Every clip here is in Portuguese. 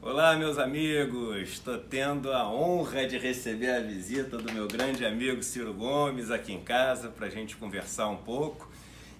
Olá, meus amigos! Estou tendo a honra de receber a visita do meu grande amigo Ciro Gomes aqui em casa para a gente conversar um pouco.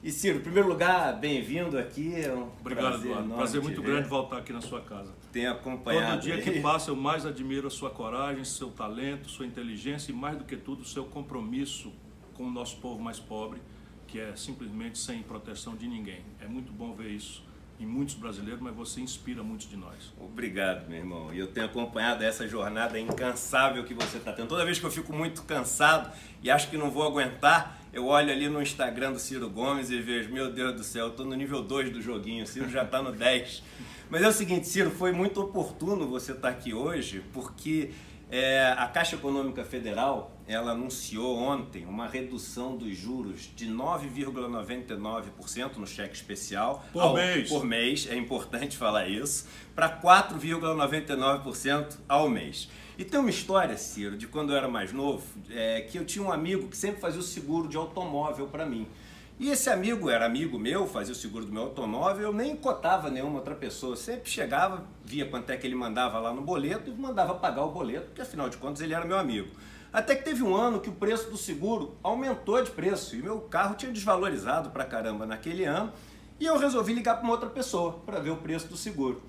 E Ciro, em primeiro lugar, bem-vindo aqui. É um Obrigado, prazer, Eduardo. Prazer muito grande voltar aqui na sua casa. Tenho acompanhado. Todo dia aí. que passa, eu mais admiro a sua coragem, seu talento, sua inteligência e, mais do que tudo, seu compromisso com o nosso povo mais pobre, que é simplesmente sem proteção de ninguém. É muito bom ver isso em muitos brasileiros, mas você inspira muitos de nós. Obrigado, meu irmão. E eu tenho acompanhado essa jornada incansável que você está tendo. Toda vez que eu fico muito cansado e acho que não vou aguentar, eu olho ali no Instagram do Ciro Gomes e vejo, meu Deus do céu, eu estou no nível 2 do joguinho, o Ciro já está no 10. Mas é o seguinte, Ciro, foi muito oportuno você estar tá aqui hoje, porque é, a Caixa Econômica Federal ela anunciou ontem uma redução dos juros de 9,99% no cheque especial por ao, mês. Por mês, é importante falar isso, para 4,99% ao mês. E tem uma história, Ciro, de quando eu era mais novo, é, que eu tinha um amigo que sempre fazia o seguro de automóvel para mim. E esse amigo era amigo meu, fazia o seguro do meu automóvel, eu nem cotava nenhuma outra pessoa. sempre chegava, via quanto é que ele mandava lá no boleto e mandava pagar o boleto, porque afinal de contas ele era meu amigo. Até que teve um ano que o preço do seguro aumentou de preço e meu carro tinha desvalorizado pra caramba naquele ano e eu resolvi ligar para uma outra pessoa para ver o preço do seguro.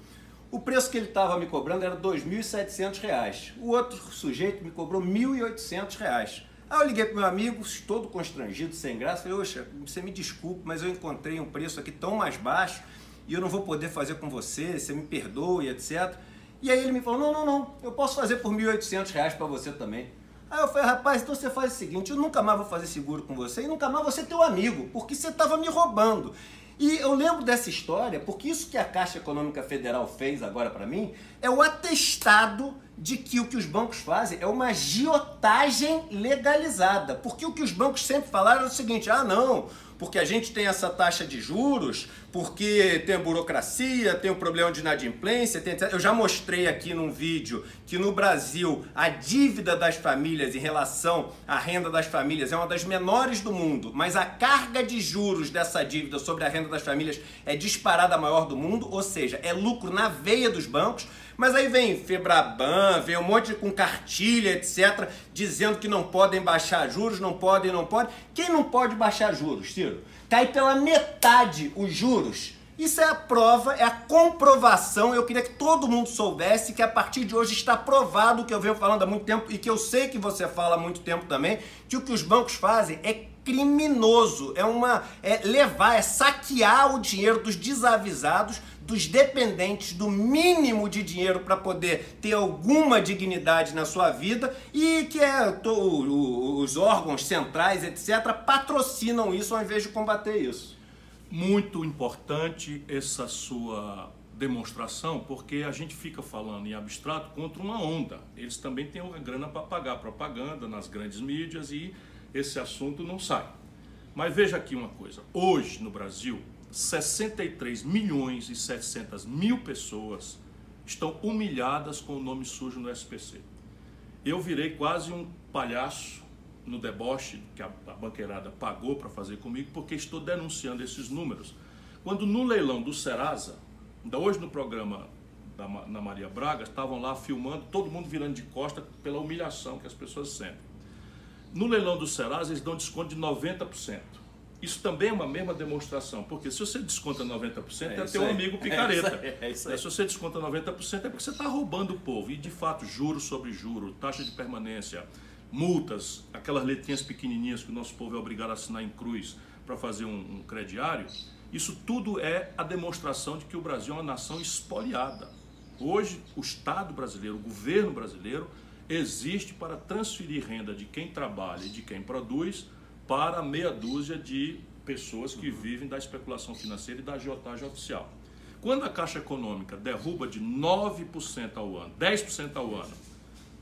O preço que ele estava me cobrando era R$ 2.700. O outro sujeito me cobrou R$ 1.800. Aí eu liguei para meu amigo, todo constrangido, sem graça, falei, oxa, você me desculpe, mas eu encontrei um preço aqui tão mais baixo e eu não vou poder fazer com você, você me perdoe, etc. E aí ele me falou, não, não, não, eu posso fazer por R$ 1.800 para você também. Aí eu falei, rapaz, então você faz o seguinte, eu nunca mais vou fazer seguro com você e nunca mais vou ser teu amigo, porque você estava me roubando. E eu lembro dessa história porque isso que a Caixa Econômica Federal fez agora para mim é o atestado de que o que os bancos fazem é uma agiotagem legalizada. Porque o que os bancos sempre falaram é o seguinte: ah, não, porque a gente tem essa taxa de juros, porque tem a burocracia, tem o problema de inadimplência, tem... eu já mostrei aqui num vídeo que no Brasil a dívida das famílias em relação à renda das famílias é uma das menores do mundo, mas a carga de juros dessa dívida sobre a renda das famílias é disparada maior do mundo, ou seja, é lucro na veia dos bancos. Mas aí vem Febraban, vem um monte com cartilha, etc., dizendo que não podem baixar juros, não podem, não podem. Quem não pode baixar juros, Ciro? Cai pela metade os juros. Isso é a prova, é a comprovação. Eu queria que todo mundo soubesse que a partir de hoje está provado o que eu venho falando há muito tempo e que eu sei que você fala há muito tempo também, que o que os bancos fazem é criminoso, é uma é levar, é saquear o dinheiro dos desavisados dos dependentes do mínimo de dinheiro para poder ter alguma dignidade na sua vida e que é, to, os órgãos centrais, etc., patrocinam isso ao invés de combater isso. Muito importante essa sua demonstração, porque a gente fica falando em abstrato contra uma onda. Eles também têm uma grana para pagar propaganda nas grandes mídias e esse assunto não sai. Mas veja aqui uma coisa: hoje no Brasil, 63 milhões e 700 mil pessoas estão humilhadas com o nome sujo no SPC. Eu virei quase um palhaço no deboche que a banqueirada pagou para fazer comigo, porque estou denunciando esses números. Quando no leilão do Serasa, ainda hoje no programa da na Maria Braga, estavam lá filmando, todo mundo virando de costa pela humilhação que as pessoas sentem. No leilão do Serasa, eles dão desconto de 90%. Isso também é uma mesma demonstração, porque se você desconta 90% é, é teu aí. amigo picareta. É isso aí, é isso aí. Se você desconta 90% é porque você está roubando o povo. E de fato, juros sobre juros, taxa de permanência, multas, aquelas letrinhas pequenininhas que o nosso povo é obrigado a assinar em cruz para fazer um, um crediário, isso tudo é a demonstração de que o Brasil é uma nação espoliada. Hoje, o Estado brasileiro, o governo brasileiro, existe para transferir renda de quem trabalha e de quem produz para meia dúzia de pessoas que vivem da especulação financeira e da agiotagem oficial. Quando a Caixa Econômica derruba de 9% ao ano, 10% ao ano,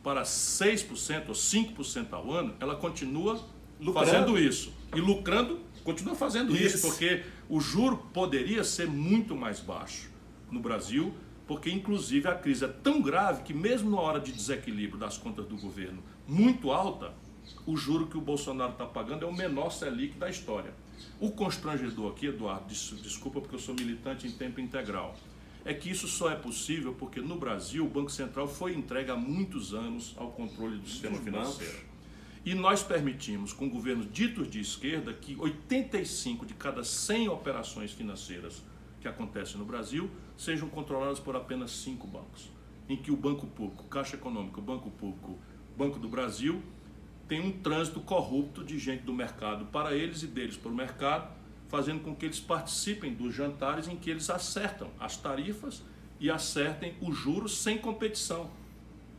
para 6% ou 5% ao ano, ela continua lucrando. fazendo isso. E lucrando, continua fazendo isso. isso, porque o juro poderia ser muito mais baixo no Brasil, porque inclusive a crise é tão grave que mesmo na hora de desequilíbrio das contas do governo muito alta, o juro que o Bolsonaro está pagando é o menor Selic da história. O constrangedor aqui, Eduardo, desculpa porque eu sou militante em tempo integral, é que isso só é possível porque no Brasil o Banco Central foi entregue há muitos anos ao controle do sistema financeiro. E nós permitimos, com governos ditos de esquerda, que 85 de cada 100 operações financeiras que acontecem no Brasil sejam controladas por apenas cinco bancos. Em que o Banco Público, Caixa Econômica, o Banco Público, Banco do Brasil, tem um trânsito corrupto de gente do mercado para eles e deles para o mercado, fazendo com que eles participem dos jantares em que eles acertam as tarifas e acertem os juros sem competição.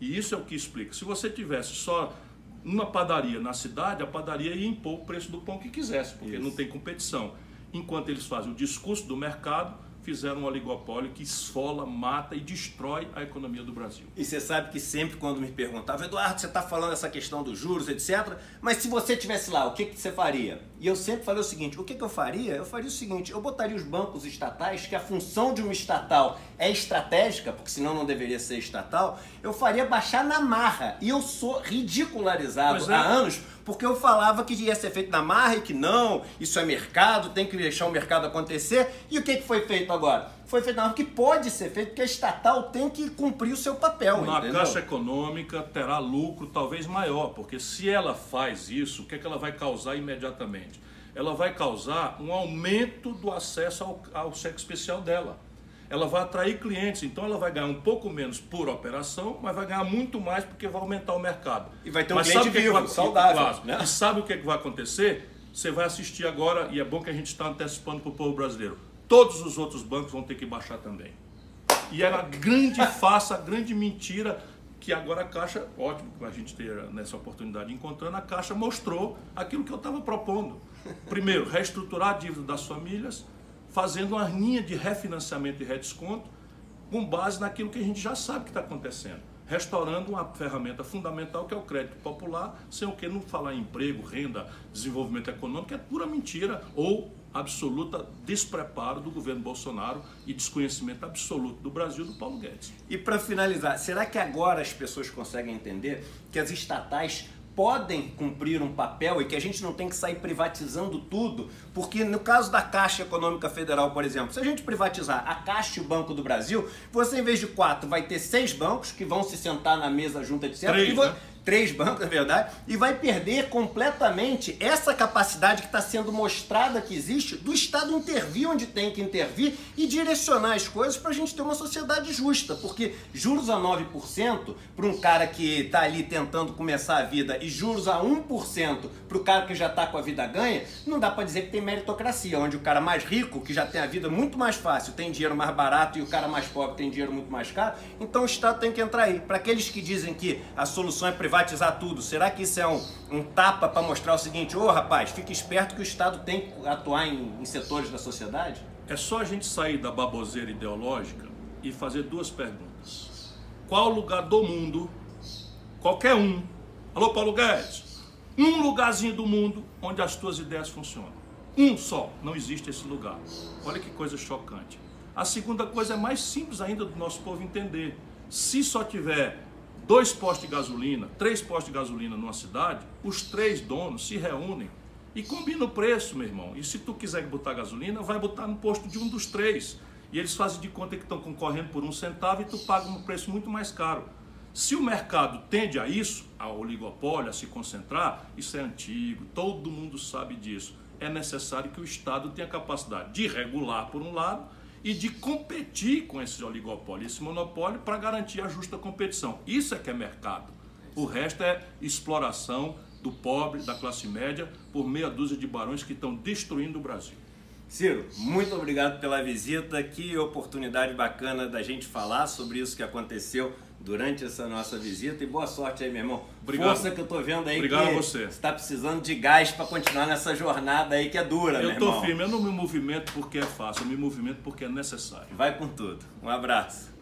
E isso é o que explica. Se você tivesse só uma padaria na cidade, a padaria ia impor o preço do pão que quisesse, porque Isso. não tem competição. Enquanto eles fazem o discurso do mercado, fizeram um oligopólio que esfola, mata e destrói a economia do Brasil. E você sabe que sempre quando me perguntavam, Eduardo, você está falando essa questão dos juros, etc. Mas se você tivesse lá, o que, que você faria? E eu sempre falei o seguinte: o que, que eu faria? Eu faria o seguinte: eu botaria os bancos estatais, que a função de uma estatal é estratégica, porque senão não deveria ser estatal, eu faria baixar na marra. E eu sou ridicularizado é. há anos porque eu falava que ia ser feito na marra e que não, isso é mercado, tem que deixar o mercado acontecer. E o que, que foi feito agora? Foi feito na que pode ser feito, porque a estatal tem que cumprir o seu papel. Na entendeu? Caixa Econômica terá lucro talvez maior, porque se ela faz isso, o que, é que ela vai causar imediatamente? Ela vai causar um aumento do acesso ao, ao cheque especial dela ela vai atrair clientes, então ela vai ganhar um pouco menos por operação, mas vai ganhar muito mais porque vai aumentar o mercado. E vai ter um mas cliente vivo, que vai, saudável. Né? E sabe o que, é que vai acontecer? Você vai assistir agora, e é bom que a gente está antecipando para o povo brasileiro, todos os outros bancos vão ter que baixar também. E era a grande farsa, a grande mentira que agora a Caixa, ótimo que a gente ter nessa oportunidade encontrando, a Caixa mostrou aquilo que eu estava propondo. Primeiro, reestruturar a dívida das famílias, fazendo uma linha de refinanciamento e redesconto com base naquilo que a gente já sabe que está acontecendo. Restaurando uma ferramenta fundamental que é o crédito popular, sem o que não falar em emprego, renda, desenvolvimento econômico, é pura mentira ou absoluta despreparo do governo Bolsonaro e desconhecimento absoluto do Brasil do Paulo Guedes. E para finalizar, será que agora as pessoas conseguem entender que as estatais podem cumprir um papel e que a gente não tem que sair privatizando tudo, porque no caso da Caixa Econômica Federal, por exemplo, se a gente privatizar a Caixa e o Banco do Brasil, você em vez de quatro vai ter seis bancos que vão se sentar na mesa junto, etc. Três, e, né? Três bancos, na verdade, e vai perder completamente essa capacidade que está sendo mostrada que existe do Estado intervir onde tem que intervir e direcionar as coisas para a gente ter uma sociedade justa. Porque juros a 9% para um cara que está ali tentando começar a vida e juros a 1% para o cara que já está com a vida ganha, não dá para dizer que tem meritocracia, onde o cara mais rico, que já tem a vida muito mais fácil, tem dinheiro mais barato e o cara mais pobre tem dinheiro muito mais caro. Então o Estado tem que entrar aí. Para aqueles que dizem que a solução é privatizar tudo, será que isso é um, um tapa para mostrar o seguinte, ô oh, rapaz, fique esperto que o Estado tem que atuar em, em setores da sociedade? É só a gente sair da baboseira ideológica e fazer duas perguntas. Qual lugar do mundo, qualquer um, alô Paulo Guedes, um lugarzinho do mundo onde as tuas ideias funcionam? Um só, não existe esse lugar. Olha que coisa chocante. A segunda coisa é mais simples ainda do nosso povo entender. Se só tiver dois postos de gasolina, três postos de gasolina numa cidade, os três donos se reúnem e combinam o preço, meu irmão. E se tu quiser botar gasolina, vai botar no posto de um dos três. E eles fazem de conta que estão concorrendo por um centavo e tu paga um preço muito mais caro. Se o mercado tende a isso, ao oligopólio, a se concentrar, isso é antigo, todo mundo sabe disso. É necessário que o Estado tenha capacidade de regular por um lado e de competir com esse oligopólio, esse monopólio, para garantir a justa competição. Isso é que é mercado. O resto é exploração do pobre, da classe média, por meia dúzia de barões que estão destruindo o Brasil. Ciro, muito obrigado pela visita. Que oportunidade bacana da gente falar sobre isso que aconteceu durante essa nossa visita. E boa sorte aí, meu irmão. Obrigado. Força que eu tô vendo aí Obrigado que a você. está precisando de gás para continuar nessa jornada aí que é dura, eu meu tô firme, eu não me movimento porque é fácil, eu me movimento porque é necessário. Vai com tudo. Um abraço.